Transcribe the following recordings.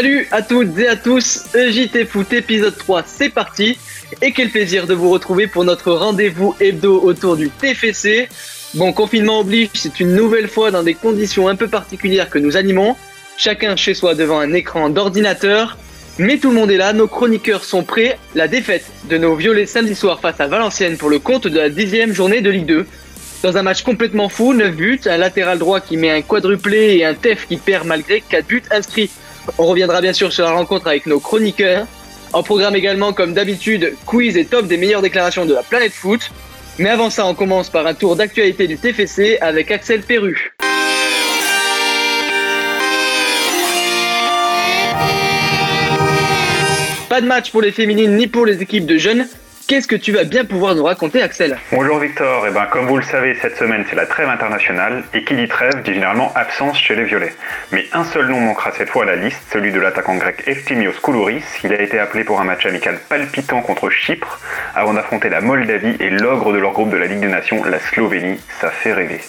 Salut à toutes et à tous, EJT Foot épisode 3, c'est parti. Et quel plaisir de vous retrouver pour notre rendez-vous hebdo autour du TFC. Bon, confinement oblige, c'est une nouvelle fois dans des conditions un peu particulières que nous animons. Chacun chez soi devant un écran d'ordinateur. Mais tout le monde est là, nos chroniqueurs sont prêts. La défaite de nos violets samedi soir face à Valenciennes pour le compte de la dixième journée de Ligue 2. Dans un match complètement fou, 9 buts, un latéral droit qui met un quadruplé et un TEF qui perd malgré 4 buts inscrits. On reviendra bien sûr sur la rencontre avec nos chroniqueurs. En programme également, comme d'habitude, quiz et top des meilleures déclarations de la planète foot. Mais avant ça, on commence par un tour d'actualité du TFC avec Axel Perru. Pas de match pour les féminines ni pour les équipes de jeunes. Qu'est-ce que tu vas bien pouvoir nous raconter, Axel? Bonjour Victor, et eh ben, comme vous le savez, cette semaine c'est la trêve internationale, et qui dit trêve dit généralement absence chez les Violets. Mais un seul nom manquera cette fois à la liste, celui de l'attaquant grec Eftimios Koulouris. Il a été appelé pour un match amical palpitant contre Chypre, avant d'affronter la Moldavie et l'ogre de leur groupe de la Ligue des Nations, la Slovénie. Ça fait rêver.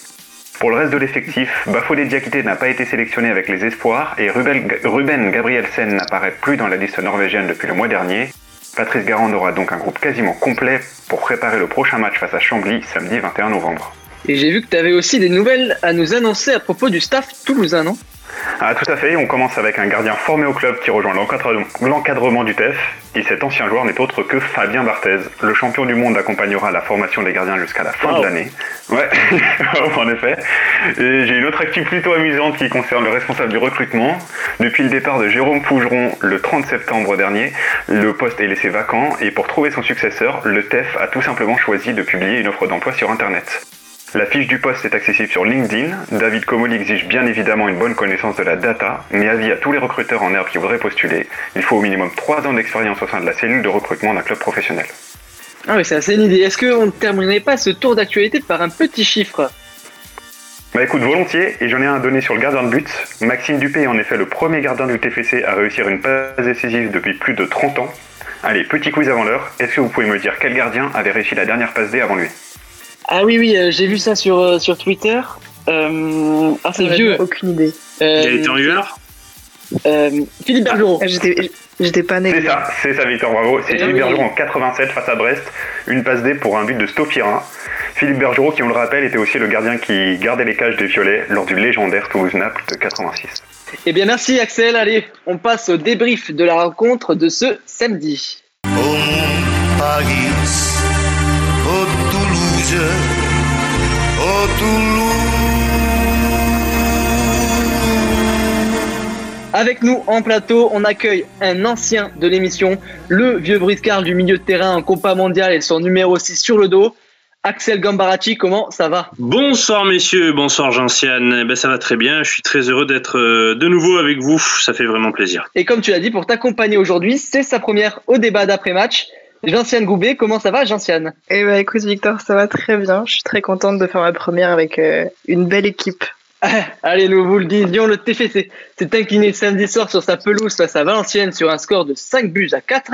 Pour le reste de l'effectif, Bafodé Diakité n'a pas été sélectionné avec les espoirs et Ruben Gabrielsen n'apparaît plus dans la liste norvégienne depuis le mois dernier. Patrice Garand aura donc un groupe quasiment complet pour préparer le prochain match face à Chambly samedi 21 novembre. Et j'ai vu que tu avais aussi des nouvelles à nous annoncer à propos du staff toulousain, non? Ah, tout à fait, on commence avec un gardien formé au club qui rejoint l'encadrement du TEF, et cet ancien joueur n'est autre que Fabien Barthez. Le champion du monde accompagnera la formation des gardiens jusqu'à la fin de l'année. Ouais, en effet. Et j'ai une autre active plutôt amusante qui concerne le responsable du recrutement. Depuis le départ de Jérôme Pougeron le 30 septembre dernier, le poste est laissé vacant, et pour trouver son successeur, le TEF a tout simplement choisi de publier une offre d'emploi sur Internet. La fiche du poste est accessible sur LinkedIn. David Comoli exige bien évidemment une bonne connaissance de la data, mais avis à tous les recruteurs en herbe qui voudraient postuler, il faut au minimum 3 ans d'expérience au sein de la cellule de recrutement d'un club professionnel. Ah oui, c'est assez une idée. Est-ce qu'on ne terminerait pas ce tour d'actualité par un petit chiffre? Bah écoute, volontiers, et j'en ai un donné sur le gardien de but. Maxime Dupé est en effet le premier gardien du TFC à réussir une passe décisive depuis plus de 30 ans. Allez, petit quiz avant l'heure, est-ce que vous pouvez me dire quel gardien avait réussi la dernière passe D avant lui? Ah oui, oui, euh, j'ai vu ça sur, euh, sur Twitter. Euh, ah, c'est vieux. Aucune idée. Il a été en UR Philippe Bergeron. Ah, j'étais pas né. C'est ça, c'est ça, Victor, bravo. C'est Philippe Bergeron en 87 face à Brest. Une passe D pour un but de Stopirin. Philippe Bergeron, qui on le rappelle, était aussi le gardien qui gardait les cages des Violets lors du légendaire Toulouse-Naples de 86. Eh bien, merci Axel. Allez, on passe au débrief de la rencontre de ce samedi. Paris. Avec nous en plateau, on accueille un ancien de l'émission, le vieux briscard du milieu de terrain en Copa Mondial et son numéro 6 sur le dos. Axel Gambaracci, comment ça va? Bonsoir messieurs, bonsoir Jean-Siane. Eh ben, ça va très bien, je suis très heureux d'être euh, de nouveau avec vous, ça fait vraiment plaisir. Et comme tu l'as dit, pour t'accompagner aujourd'hui, c'est sa première au débat d'après-match. Gentiane Goubet, comment ça va, Gentiane Eh ben, écoute, Victor, ça va très bien. Je suis très contente de faire ma première avec euh, une belle équipe. Allez, nous vous le disions, le TFC s'est incliné samedi soir sur sa pelouse face à Valenciennes sur un score de 5 buts à 4.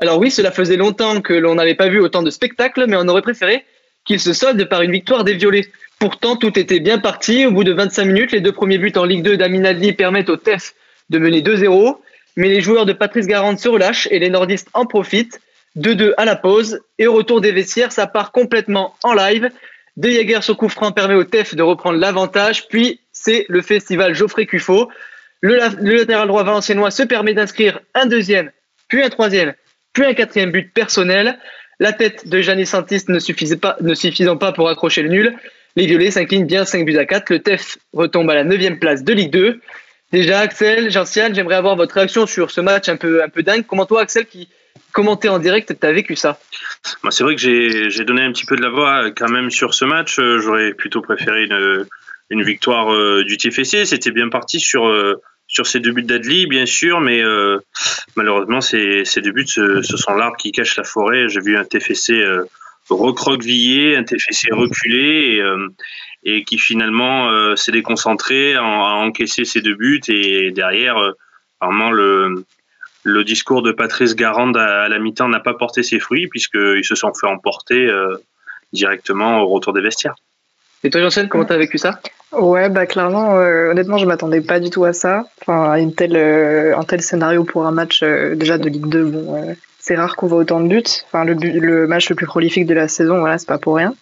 Alors oui, cela faisait longtemps que l'on n'avait pas vu autant de spectacles, mais on aurait préféré qu'il se solde par une victoire des Violets. Pourtant, tout était bien parti. Au bout de 25 minutes, les deux premiers buts en Ligue 2 d'Aminadli permettent au TEF de mener 2-0. Mais les joueurs de Patrice Garande se relâchent et les nordistes en profitent. 2-2 à la pause. Et au retour des vestiaires, ça part complètement en live. De Jaeger sur coup franc permet au TEF de reprendre l'avantage. Puis c'est le festival Geoffrey Cuffot. Le, latéral droit valenciennois se permet d'inscrire un deuxième, puis un troisième, puis un quatrième but personnel. La tête de Janis Santis ne, suffisait pas, ne suffisant pas pour accrocher le nul. Les Violets s'inclinent bien 5 buts à 4. Le TEF retombe à la 9 place de Ligue 2. Déjà, Axel, Jean-Ciel, j'aimerais avoir votre réaction sur ce match un peu, un peu dingue. Comment toi, Axel, qui, commenter en direct, tu as vécu ça bah, C'est vrai que j'ai donné un petit peu de la voix quand même sur ce match. Euh, j'aurais plutôt préféré une, victoire euh, du TFC. C'était bien parti sur, euh, sur ces deux buts d'Adli, bien sûr, mais malheureusement, ces, ces deux buts, ce, sont l'arbre qui cache la forêt. J'ai vu un TFC recroquevillé, un TFC reculé et, et qui finalement s'est déconcentré, à encaisser ces deux buts et derrière, vraiment le le discours de Patrice Garande à, la mi-temps n'a pas porté ses fruits puisqu'ils se sont fait emporter euh, directement au retour des vestiaires. Et toi, Janssen, comment tu as vécu ça? Ouais, bah clairement, euh, honnêtement, je m'attendais pas du tout à ça. Enfin, une telle, euh, un tel scénario pour un match euh, déjà de Ligue 2, bon, c'est rare qu'on voit autant de buts. Enfin, le, le, match le plus prolifique de la saison, voilà, c'est pas pour rien.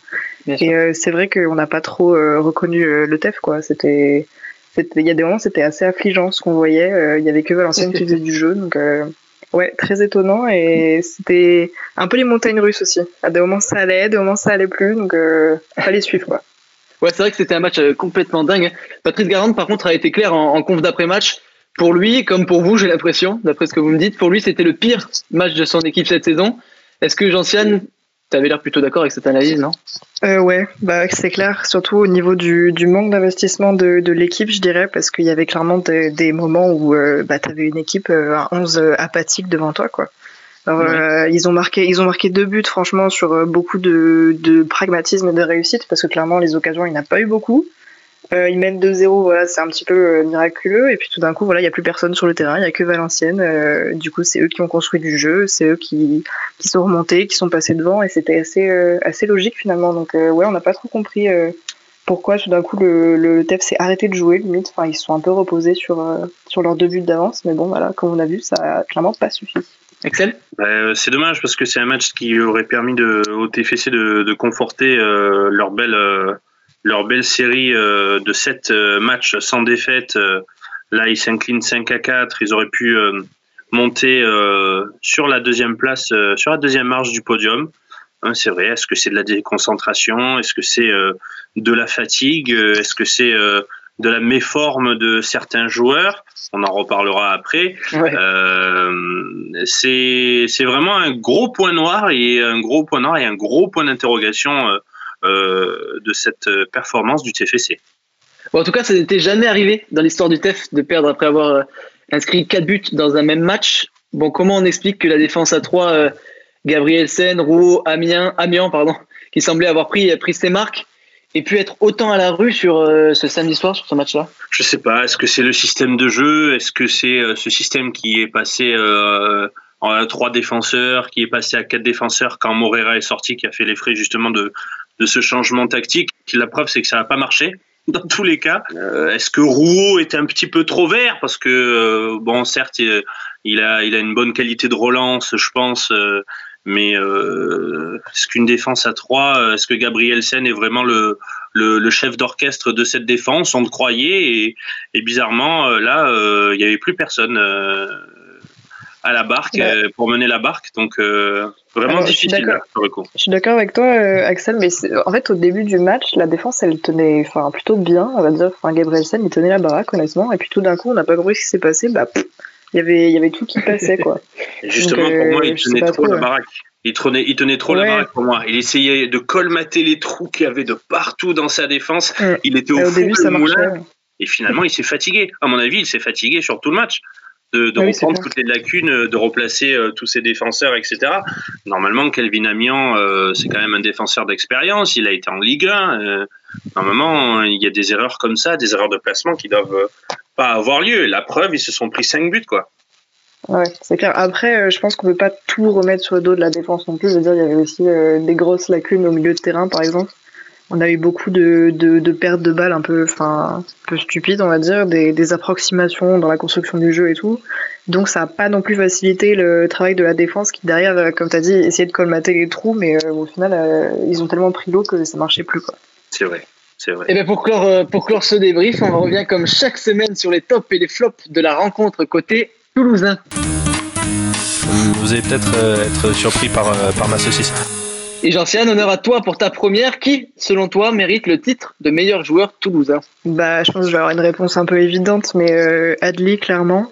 Et c'est vrai qu'on n'a pas trop reconnu le TEF, quoi. C'était, il y a des moments, c'était assez affligeant ce qu'on voyait. Il y avait que Valenciennes qui faisait du jeu, donc ouais, très étonnant. Et c'était un peu les montagnes russes aussi. À des moments ça allait, à des moments ça allait plus, donc fallait suivre, quoi. Ouais, c'est vrai que c'était un match euh, complètement dingue. Patrice Garande, par contre, a été clair en, conf d'après-match. Pour lui, comme pour vous, j'ai l'impression, d'après ce que vous me dites, pour lui, c'était le pire match de son équipe cette saison. Est-ce que Jean-Siane, tu avais l'air plutôt d'accord avec cette analyse, non? Euh, Ouais, bah, c'est clair, surtout au niveau du, manque d'investissement de, l'équipe, je dirais, parce qu'il y avait clairement des, moments où euh, bah, tu avais une équipe à 11 apathique devant toi. quoi. Euh, ils ont marqué, ils ont marqué deux buts franchement sur euh, beaucoup de, de pragmatisme et de réussite parce que clairement les occasions il n'a pas eu beaucoup. Euh, ils mènent 2-0, voilà, c'est un petit peu euh, miraculeux et puis tout d'un coup voilà il y a plus personne sur le terrain, il y a que Valenciennes. Euh, du coup c'est eux qui ont construit du jeu, c'est eux qui, qui sont remontés, qui sont passés devant et c'était assez assez logique finalement. Donc ouais on n'a pas trop compris pourquoi tout d'un coup le, le TEF s'est arrêté de jouer limite. Enfin ils se sont un peu reposés sur sur leurs deux buts d'avance, mais bon voilà comme on a vu ça a clairement pas suffi. Excel? Bah, C'est dommage parce que c'est un match qui aurait permis de, au TFC de, de conforter euh, leur, belle, euh, leur belle série euh, de 7 matchs sans défaite. là, ils s'inclinent 5 à 4. Ils auraient pu monter sur la deuxième place, sur la deuxième marche du podium. Hein, c'est vrai. Est-ce que c'est de la déconcentration? Est-ce que c'est de la fatigue? Est-ce que c'est de la méforme de certains joueurs? On en reparlera après. Euh, c'est vraiment un gros point noir et un gros point noir et un gros point d'interrogation euh, euh, de cette performance du TFC. en tout cas, ça n'était jamais arrivé dans l'histoire du TEF de perdre après avoir inscrit 4 buts dans un même match. Bon, comment on explique que la défense à 3, Gabriel Sen, Rouault, Amiens, Amiens pardon, qui semblait avoir pris, pris ses marques, et pu être autant à la rue sur euh, ce samedi soir, sur ce match-là? Je sais pas. Est-ce que c'est le système de jeu? Est-ce que c'est euh, ce système qui est passé euh, en trois défenseurs, qui est passé à quatre défenseurs quand Morera est sorti, qui a fait les frais justement de, de ce changement tactique La preuve, c'est que ça n'a pas marché dans tous les cas. Est-ce que Rouault était un petit peu trop vert? Parce que, bon, certes, il a, une bonne qualité de relance, je pense. Mais euh, est-ce qu'une défense à 3, euh, est-ce que Gabriel Sen est vraiment le, chef d'orchestre de cette défense? On le croyait et, bizarrement, euh, là, il n'y avait plus personne à la barque pour mener la barque. Donc, vraiment difficile pour le coup. Je suis d'accord avec toi, Axel, mais en fait, au début du match, la défense, elle tenait plutôt bien, on va dire. Enfin, Gabriel Sen, il tenait la baraque, honnêtement. Et puis tout d'un coup, on n'a pas compris ce qui s'est passé. Bah, il y avait, il y avait tout qui passait, quoi. justement, pour moi, il tenait trop la baraque. Il tenait, il tenait trop la baraque pour moi. Il essayait de colmater les trous qu'il y avait de partout dans sa défense. Il était au, fond début, ça moulin. Et finalement, il s'est fatigué. À mon avis, il s'est fatigué sur tout le match. De, de reprendre toutes les lacunes, de replacer euh, tous ses défenseurs, etc. Normalement, Kelvin Amian, euh, c'est quand même un défenseur d'expérience. Il a été en Ligue 1. Euh, normalement, il y a des erreurs comme ça, des erreurs de placement qui doivent pas avoir lieu. La preuve, ils se sont pris 5 buts, quoi. Ouais, c'est clair. Après, euh, je pense qu'on peut pas tout remettre sur le dos de la défense non plus. Je veux dire, il y avait aussi euh, des grosses lacunes au milieu de terrain, par exemple. On a eu beaucoup de, de, de pertes de balles un peu, enfin, un peu stupides, on va dire, des, des, approximations dans la construction du jeu et tout. Donc, ça a pas non plus facilité le travail de la défense qui, derrière, euh, comme tu as dit, essayait de colmater les trous, mais au final, ils ont tellement pris l'eau que ça marchait plus, quoi. C'est vrai. Et eh bien pour clore, pour clore ce débrief, on revient comme chaque semaine sur les tops et les flops de la rencontre côté toulousain. Vous allez peut-être euh, être surpris par, euh, par ma saucisse. Et Jean-Sian, honneur à toi pour ta première. Qui, selon toi, mérite le titre de meilleur joueur toulousain Bah, je pense que je vais avoir une réponse un peu évidente, mais euh, Adli, clairement.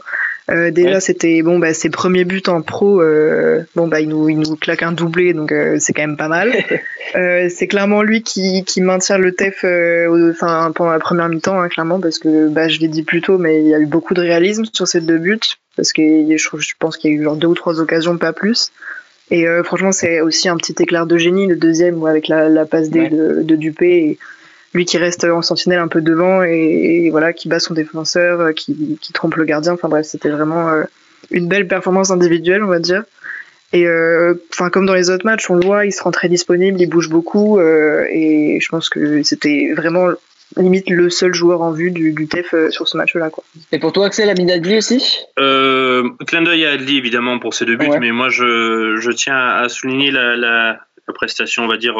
Euh, déjà, c'était bon, bah, ses premiers buts en pro. Euh, bon, bah, il nous, il nous claque un doublé, donc euh, c'est quand même pas mal. c'est clairement lui qui, qui maintient le TEF enfin, pendant la première mi-temps, hein, clairement, parce que bah, je l'ai dit plus tôt, mais il y a eu beaucoup de réalisme sur ces deux buts, parce que je, je pense qu'il y a eu genre deux ou trois occasions, pas plus. Et franchement, c'est aussi un petit éclair de génie, le deuxième, avec la, la passe D de, de Dupé. Et, lui qui reste en sentinelle un peu devant et, voilà qui bat son défenseur, euh, qui, qui, trompe le gardien. Enfin bref, c'était vraiment euh, une belle performance individuelle, on va dire. Et euh, enfin comme dans les autres matchs, on le voit, il se rend très disponible, il bouge beaucoup et je pense que c'était vraiment limite le seul joueur en vue du, du TEF sur ce match-là. Quoi. Et pour toi, Axel, Amine Adli aussi? Euh, Clin d'œil à Adli, évidemment, pour ses deux buts, mais moi, je, je, tiens à souligner la, la, la prestation, on va dire,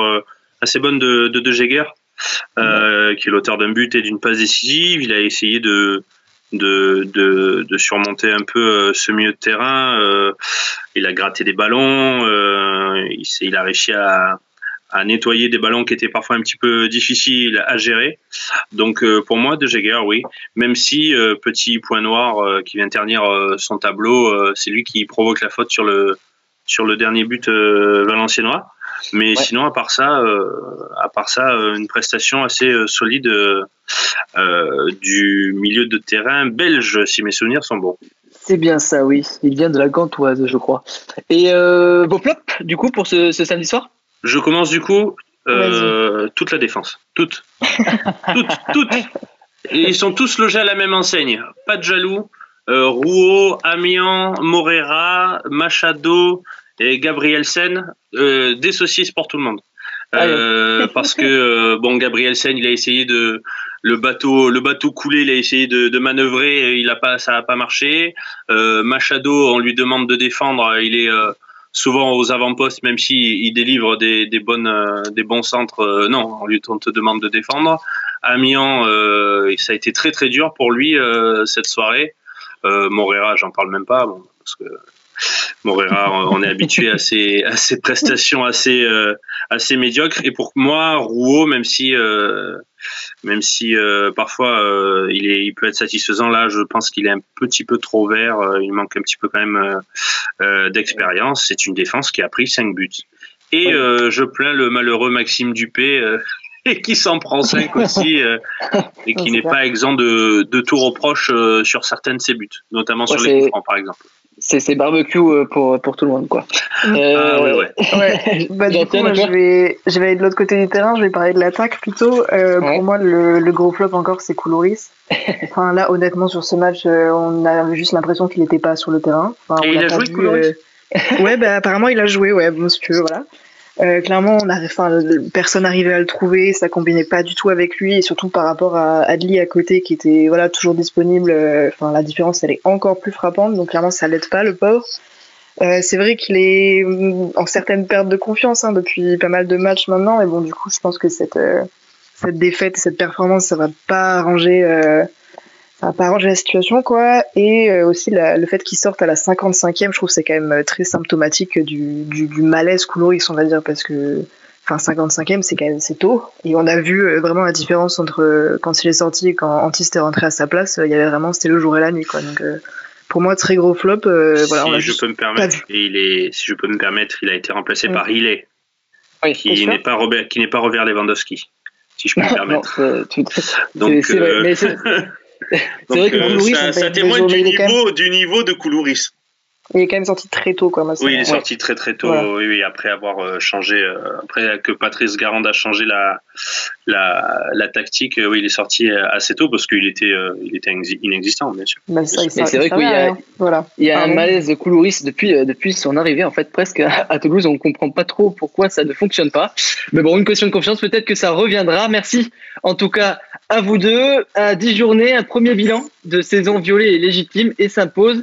assez bonne de De, de Jäger, euh, qui est l'auteur d'un but et d'une passe décisive. Il a essayé de, de, de, de, surmonter un peu euh, ce milieu de terrain. Euh, il a gratté des ballons. Euh, il, il, a réussi à, à, nettoyer des ballons qui étaient parfois un petit peu difficiles à gérer. Donc pour moi, De Jaeger, oui. Même si petit point noir qui vient ternir son tableau, c'est lui qui provoque la faute sur le sur le dernier but valenciennois. Mais ouais. sinon, à part ça, euh, à part ça, euh, une prestation assez euh, solide euh, du milieu de terrain belge, si mes souvenirs sont bons. C'est bien ça, oui. Il vient de la Gantoise, je crois. Et euh, vos flops, du coup, pour ce, ce samedi soir? Je commence du coup. toute la défense. Toute. toute. Toute. Et ils sont tous logés à la même enseigne. Pas de jaloux. Euh, Rouault, Amiens, Morera, Machado, et Gabrielsen, euh, des saucisses pour tout le monde. Euh, parce que euh, bon, Gabrielsen, il a essayé de le bateau, le bateau coulé, il a essayé de, de manœuvrer, il a pas, ça a pas marché. Euh, Machado, on lui demande de défendre, il est euh, souvent aux avant-postes, même s'il il délivre des, des bonnes, euh, des bons centres. non, on lui on te demande de défendre. Amiens, ça a été très très dur pour lui cette soirée. Morera, j'en parle même pas, bon, parce que Morera, on est habitué à ses, à ses prestations assez, euh, assez médiocres. Et pour moi, Rouault, même si, euh, même si euh, parfois il, est, il peut être satisfaisant, là, je pense qu'il est un petit peu trop vert. Il manque un petit peu quand même d'expérience. C'est une défense qui a pris 5 buts. Et je plains le malheureux Maxime Dupé. et qui s'en prend 5 aussi, et qui n'est pas exempt de, de tout reproche sur certains de ses buts, notamment sur les coups francs, par exemple c'est barbecue euh, pour, pour tout le monde quoi. Euh, ah, ouais, ouais. ouais. Bah, du coup, moi, je vais je vais aller de l'autre côté du terrain, je vais parler de l'attaque plutôt. Euh, ouais. Pour moi, le, le, gros flop encore, c'est Koulouris. enfin là, honnêtement, sur ce match, euh, on a juste l'impression qu'il n'était pas sur le terrain. Enfin, Et il a, a joué Koulouris. ouais, bah apparemment il a joué, ouais, bon, si tu veux, voilà. Euh, clairement, on enfin, personne n'arrivait à le trouver, ça combinait pas du tout avec lui, et surtout par rapport à Adli à côté qui était voilà toujours disponible. Enfin, la différence elle est encore plus frappante, donc clairement ça l'aide pas le pauvre. Euh, c'est vrai qu'il est en certaines pertes de confiance hein, depuis pas mal de matchs maintenant, et bon du coup je pense que cette euh, cette défaite et cette performance ça va pas arranger va pas arranger la situation quoi. Et euh, aussi la, le fait qu'il sorte à la 55e je trouve c'est quand même très symptomatique du, du, du malaise Koulouris on va dire parce que enfin 55e c'est quand même c'est tôt. Et on a vu euh, vraiment la différence entre euh, quand il est sorti et quand Antis est rentré à sa place il y avait vraiment c'était le jour et la nuit quoi. Donc pour moi très gros flop euh, voilà si on a je peux me permettre il est si je peux me permettre il a été remplacé mmh. par Hillet oui, qui n'est pas Robert qui n'est pas Robert Lewandowski si je peux me permettre. non, tu... donc c'est vrai, mais c'est vrai que euh, Koulouris, ça, ça témoigne du niveau, même... du niveau de Koulouris. Il est quand même sorti très tôt, quoi. Oui, il est ouais. sorti très très tôt. Voilà. Oui, oui, après avoir euh, changé, euh, après que Patrice Garande a changé la la, la tactique, euh, oui, il est sorti assez tôt parce qu'il était euh, il était inexistant, bien sûr. Bah, ça, c'est vrai qu'il y a voilà. il y a un malaise de Koulouris depuis euh, depuis son arrivée en fait presque à, à Toulouse. On comprend pas trop pourquoi ça ne fonctionne pas. Mais bon, une question de confiance, peut-être que ça reviendra. Merci en tout cas à vous deux. À 10 journées, un premier bilan de saison violée et légitime et s'impose.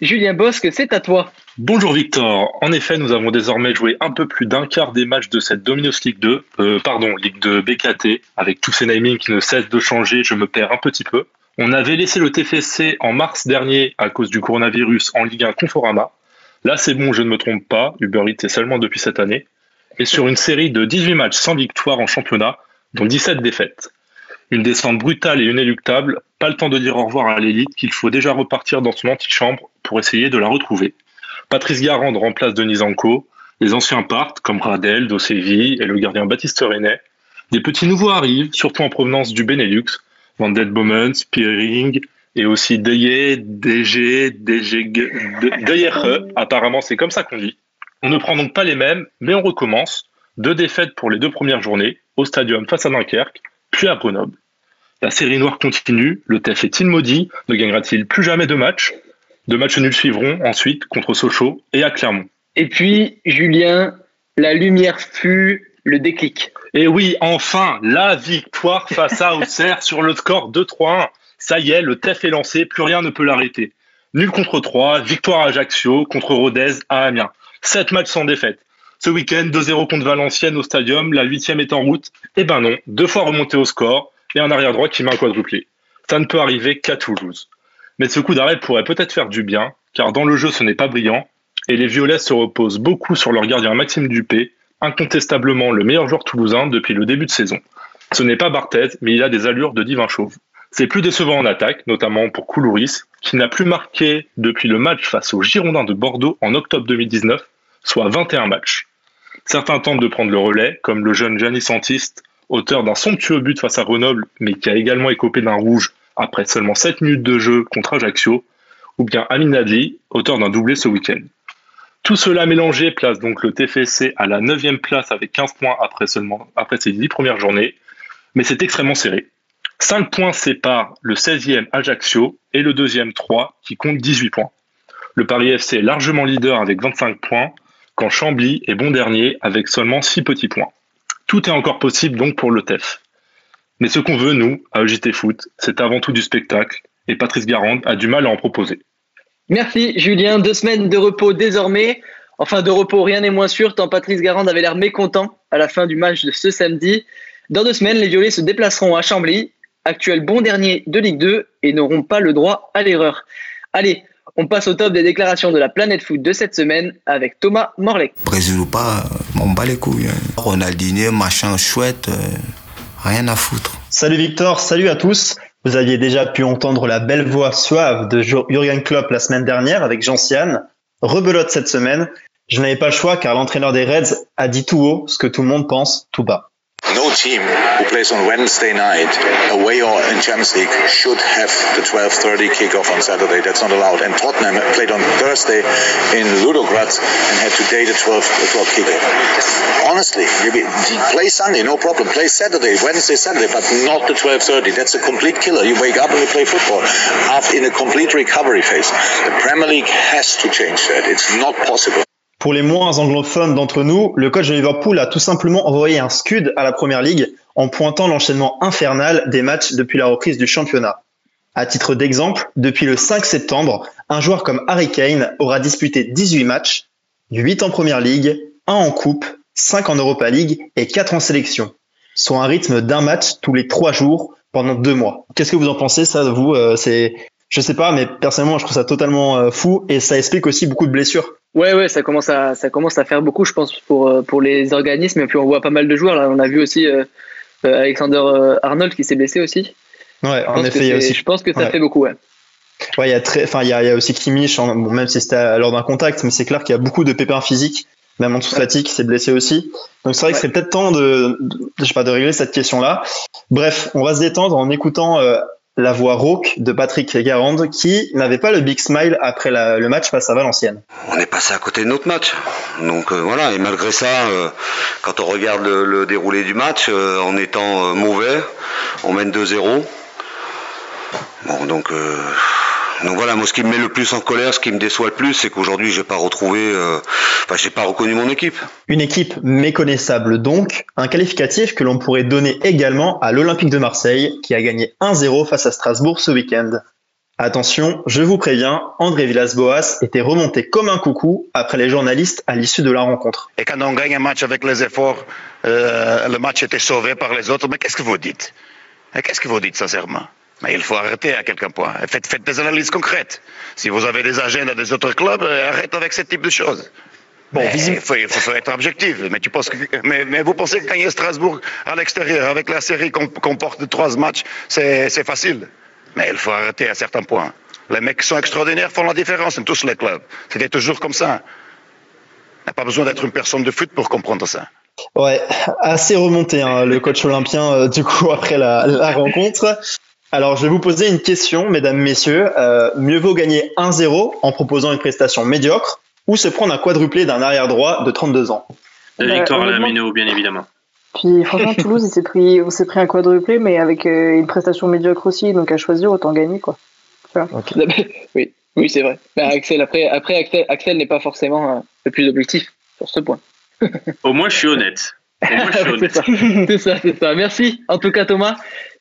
Julien Bosque, c'est à toi. Bonjour Victor. En effet, nous avons désormais joué un peu plus d'un quart des matchs de cette Dominos League 2, euh, pardon, Ligue 2 BKT, avec tous ces namings qui ne cessent de changer, je me perds un petit peu. On avait laissé le TFC en mars dernier à cause du coronavirus en Ligue 1 Conforama. Là, c'est bon, je ne me trompe pas, Uber Eats est seulement depuis cette année. Et sur une série de 18 matchs sans victoire en championnat, dont 17 défaites. Une descente brutale et inéluctable, pas le temps de dire au revoir à l'élite qu'il faut déjà repartir dans son antichambre pour essayer de la retrouver. Patrice Garande remplace Denis Anco, les anciens partent comme Radel, Dosevi et le gardien Baptiste René. Des petits nouveaux arrivent, surtout en provenance du Benelux, Van Det Bomen, Spearing et aussi Deye, DG, DG, DGE, apparemment c'est comme ça qu'on dit. On ne prend donc pas les mêmes, mais on recommence. Deux défaites pour les deux premières journées, au stadium face à Dunkerque, puis à Grenoble. La série noire continue, le TEF est-il maudit, ne gagnera-t-il plus jamais de match? Deux matchs nuls suivront ensuite contre Sochaux et à Clermont. Et puis, Julien, la lumière fut, le déclic. Et oui, enfin, la victoire face à Auxerre sur le score de 3-1. Ça y est, le TEF est lancé, plus rien ne peut l'arrêter. Nul contre 3, victoire à Ajaccio, contre Rodez à Amiens. 7 matchs sans défaite. Ce week-end, 2-0 contre Valenciennes au stadium, la huitième est en route. Eh ben non, deux fois remonté au score et un arrière droit qui met un quadruplé. Ça ne peut arriver qu'à Toulouse. Mais ce coup d'arrêt pourrait peut-être faire du bien, car dans le jeu ce n'est pas brillant, et les Violets se reposent beaucoup sur leur gardien Maxime Dupé, incontestablement le meilleur joueur toulousain depuis le début de saison. Ce n'est pas Barthez, mais il a des allures de divin chauve. C'est plus décevant en attaque, notamment pour Koulouris, qui n'a plus marqué depuis le match face aux Girondins de Bordeaux en octobre 2019, soit 21 matchs. Certains tentent de prendre le relais, comme le jeune Gianni Santiste, auteur d'un somptueux but face à Grenoble, mais qui a également écopé d'un rouge après seulement 7 minutes de jeu contre Ajaccio, ou bien Amin Adli, auteur d'un doublé ce week-end. Tout cela mélangé place donc le TFC à la 9 place avec 15 points après, après ses 10 premières journées, mais c'est extrêmement serré. 5 points séparent le 16e Ajaccio et le deuxième 3 qui compte 18 points. Le Paris FC est largement leader avec 25 points, quand Chambly est bon dernier avec seulement 6 petits points. Tout est encore possible donc pour le TEF. Mais ce qu'on veut, nous, à EJT Foot, c'est avant tout du spectacle, et Patrice Garande a du mal à en proposer. Merci Julien, deux semaines de repos désormais. Enfin de repos, rien n'est moins sûr, tant Patrice Garande avait l'air mécontent à la fin du match de ce samedi. Dans deux semaines, les Violets se déplaceront à Chambly, actuel bon dernier de Ligue 2, et n'auront pas le droit à l'erreur. Allez, on passe au top des déclarations de la planète foot de cette semaine avec Thomas Morley. Brésil ou pas, on bat les couilles. Hein. Ronaldinho, machin chouette, euh, rien à foutre. Salut Victor, salut à tous. Vous aviez déjà pu entendre la belle voix suave de Jurgen Klopp la semaine dernière avec Jean Sian. Rebelote cette semaine. Je n'avais pas le choix car l'entraîneur des Reds a dit tout haut ce que tout le monde pense tout bas. No team who plays on Wednesday night, away or in Champions League, should have the 12:30 kickoff on Saturday. That's not allowed. And Tottenham played on Thursday in Ludogorets and had today the 12 o'clock kickoff. Honestly, play Sunday, no problem. Play Saturday, Wednesday, Saturday, but not the 12:30. That's a complete killer. You wake up and you play football in a complete recovery phase. The Premier League has to change that. It's not possible. Pour les moins anglophones d'entre nous, le coach de Liverpool a tout simplement envoyé un scud à la Première Ligue en pointant l'enchaînement infernal des matchs depuis la reprise du championnat. À titre d'exemple, depuis le 5 septembre, un joueur comme Harry Kane aura disputé 18 matchs, 8 en Première Ligue, 1 en Coupe, 5 en Europa League et 4 en sélection, soit un rythme d'un match tous les 3 jours pendant 2 mois. Qu'est-ce que vous en pensez ça vous euh, C'est je sais pas, mais personnellement, je trouve ça totalement euh, fou et ça explique aussi beaucoup de blessures. Ouais, ouais, ça commence à, ça commence à faire beaucoup, je pense, pour, euh, pour les organismes. Et puis on voit pas mal de joueurs. Là, on a vu aussi euh, Alexander Arnold qui s'est blessé aussi. Ouais, en effet, il y a aussi. Je pense que ça fait beaucoup, ouais. Ouais, il y a très, enfin, il y a, y a aussi Kimmich, bon, même si c'était lors d'un contact, mais c'est clair qu'il y a beaucoup de pépins physiques. Même en dessous fatigue, qui s'est blessé aussi. Donc c'est vrai que c'est peut-être temps de, de, je sais pas, de régler cette question-là. Bref, on va se détendre en écoutant la voix rauque de Patrick Garande qui n'avait pas le big smile après le match face à Valenciennes. On est passé à côté de notre match. Donc euh, voilà, et malgré ça, euh, quand on regarde le, déroulé du match, euh, en étant mauvais, on mène 2-0. Bon, donc donc voilà, moi ce qui me met le plus en colère, ce qui me déçoit le plus, c'est qu'aujourd'hui j'ai pas retrouvé, euh, enfin j'ai pas reconnu mon équipe. Une équipe méconnaissable donc, un qualificatif que l'on pourrait donner également à l'Olympique de Marseille qui a gagné 1-0 face à Strasbourg ce week-end. Attention, je vous préviens, André Villas-Boas était remonté comme un coucou après les journalistes à l'issue de la rencontre. Et quand on gagne un match avec les efforts, euh, le match était sauvé par les autres, mais qu'est-ce que vous dites? Qu'est-ce que vous dites sincèrement? Mais il faut arrêter à quelqu'un point. Faites, faites des analyses concrètes. Si vous avez des agendas des autres clubs, euh, arrêtez avec ce type de choses. Bon, il, faut, il, faut, être objectif. Mais, tu penses que, mais, mais, vous pensez que gagner Strasbourg à l'extérieur, avec la série qu'on comporte de trois matchs, c'est facile? Mais il faut arrêter à certains points. Les mecs qui sont extraordinaires font la différence dans tous les clubs. C'était toujours comme ça. On n'a pas besoin d'être une personne de foot pour comprendre ça. Ouais, assez remonté hein, le coach olympien euh, du coup après la, la rencontre. Alors, je vais vous poser une question, mesdames, messieurs. Euh, mieux vaut gagner 1-0 en proposant une prestation médiocre ou se prendre un quadruplé d'un arrière droit de 32 ans La bah, victoire à la Méno, bien évidemment. Puis franchement, Toulouse, il s'est pris, on s'est pris un quadruplé, mais avec euh, une prestation médiocre aussi, donc à choisir, autant gagner, quoi. Oui, oui c'est vrai. Bah, Axel, après, après Axel, Axel n'est pas forcément euh, le plus objectif sur ce point. Au moins, je suis honnête. c'est ça, c'est ça, c'est ça. Merci en tout cas Thomas.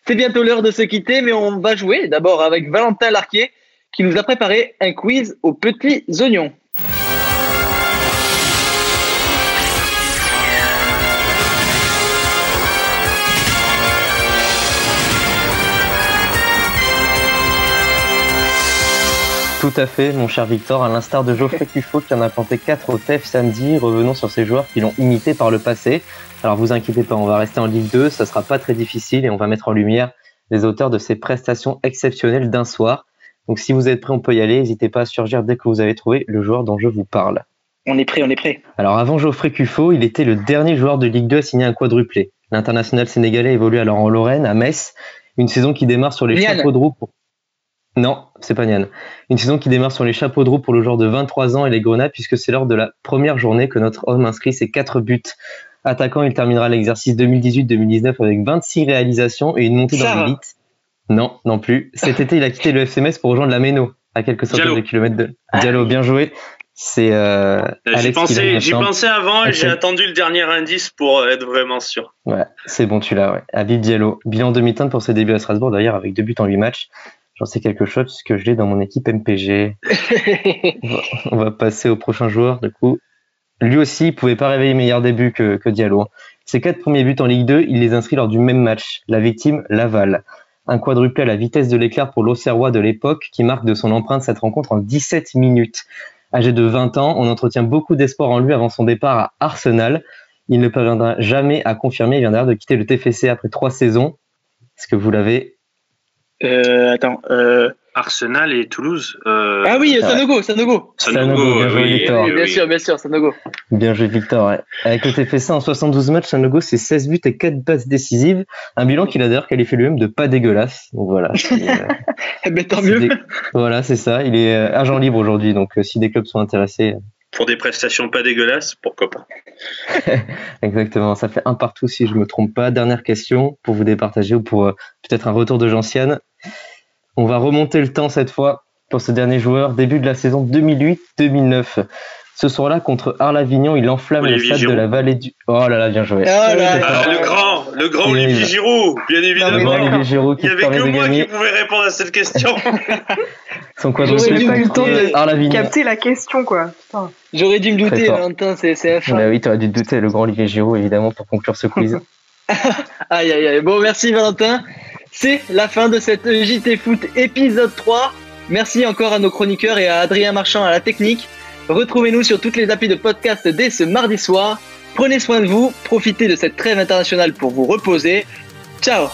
C'est bientôt l'heure de se quitter, mais on va jouer d'abord avec Valentin Larquier qui nous a préparé un quiz aux petits oignons. Tout à fait, mon cher Victor, à l'instar de Geoffrey Cuffaut qui en a planté 4 au TEF samedi, revenons sur ces joueurs qui l'ont imité par le passé. Alors vous inquiétez pas, on va rester en Ligue 2, ça sera pas très difficile et on va mettre en lumière les auteurs de ces prestations exceptionnelles d'un soir. Donc si vous êtes prêts, on peut y aller, n'hésitez pas à surgir dès que vous avez trouvé le joueur dont je vous parle. On est prêt, on est prêt. Alors avant Geoffrey Cuffaut, il était le dernier joueur de Ligue 2 à signer un quadruplé. L'international sénégalais évolue alors en Lorraine, à Metz, une saison qui démarre sur les chapeaux de roue pour non, c'est pas Nian. Une saison qui démarre sur les chapeaux de roue pour le joueur de 23 ans et les Grenades, puisque c'est lors de la première journée que notre homme inscrit ses 4 buts. Attaquant, il terminera l'exercice 2018-2019 avec 26 réalisations et une montée dans l'élite. Non, non plus. Cet été, il a quitté le FCMS pour rejoindre la Méno, à quelques centaines de kilomètres de Diallo. Bien joué. C'est euh, J'y pensais, j'y pensais avant et j'ai attendu le dernier indice pour être vraiment sûr. Ouais, c'est bon, tu l'as. Ouais. Habib Diallo. Bilan demi-teinte pour ses débuts à Strasbourg, d'ailleurs, avec deux buts en 8 matchs. J'en sais quelque chose puisque je l'ai dans mon équipe MPG. on, va, passer au prochain joueur. Du coup, lui aussi, il pouvait pas réveiller meilleur début que, que Diallo. Ses quatre premiers buts en Ligue 2, il les inscrit lors du même match. La victime, Laval. Un quadruplé à la vitesse de l'éclair pour l'Auxerrois de l'époque qui marque de son empreinte cette rencontre en 17 minutes. Âgé de 20 ans, on entretient beaucoup d'espoir en lui avant son départ à Arsenal. Il ne parviendra jamais à confirmer. Il vient d'ailleurs de quitter le TFC après trois saisons. Est-ce que vous l'avez euh, attends. Euh... Arsenal et Toulouse. Euh... Ah oui, Sanogo, Sanogo. Sanogo, bien joué Victor. bien sûr, bien sûr, Sanogo. Bien joué Victor. Ouais. Avec le TFC en 72 matchs, Sanogo c'est 16 buts et 4 passes décisives. Un bilan qu'il a d'ailleurs qualifié lui-même de pas dégueulasse. Donc voilà. Eh ben, tant mieux. Voilà, c'est ça. Il est euh, agent libre aujourd'hui, donc euh, si des clubs sont intéressés. Pour des prestations pas dégueulasses, pourquoi pas Exactement, ça fait un partout si je me trompe pas. Dernière question pour vous départager ou pour euh, peut-être un retour de Gentiane. On va remonter le temps cette fois pour ce dernier joueur. Début de la saison 2008-2009. Ce soir-là, contre Arles-Avignon, il enflamme le stade de la vallée du. Oh là là, bien joué. Oh là là. le grand, le grand Olivier Giroud, bien évidemment. Grand Olivier Giroud qui Il n'y avait que moi qui pouvais répondre à cette question. Son quadruplé. J'aurais pas eu le temps de capter la question, quoi. J'aurais dû me douter, Valentin, c'est fin. Bah oui, tu aurais dû te douter, le grand Olivier Giroud, évidemment, pour conclure ce quiz. aïe, aïe, aïe. Bon, merci, Valentin. C'est la fin de cette JT Foot épisode 3. Merci encore à nos chroniqueurs et à Adrien Marchand à la technique. Retrouvez-nous sur toutes les applis de podcast dès ce mardi soir. Prenez soin de vous, profitez de cette trêve internationale pour vous reposer. Ciao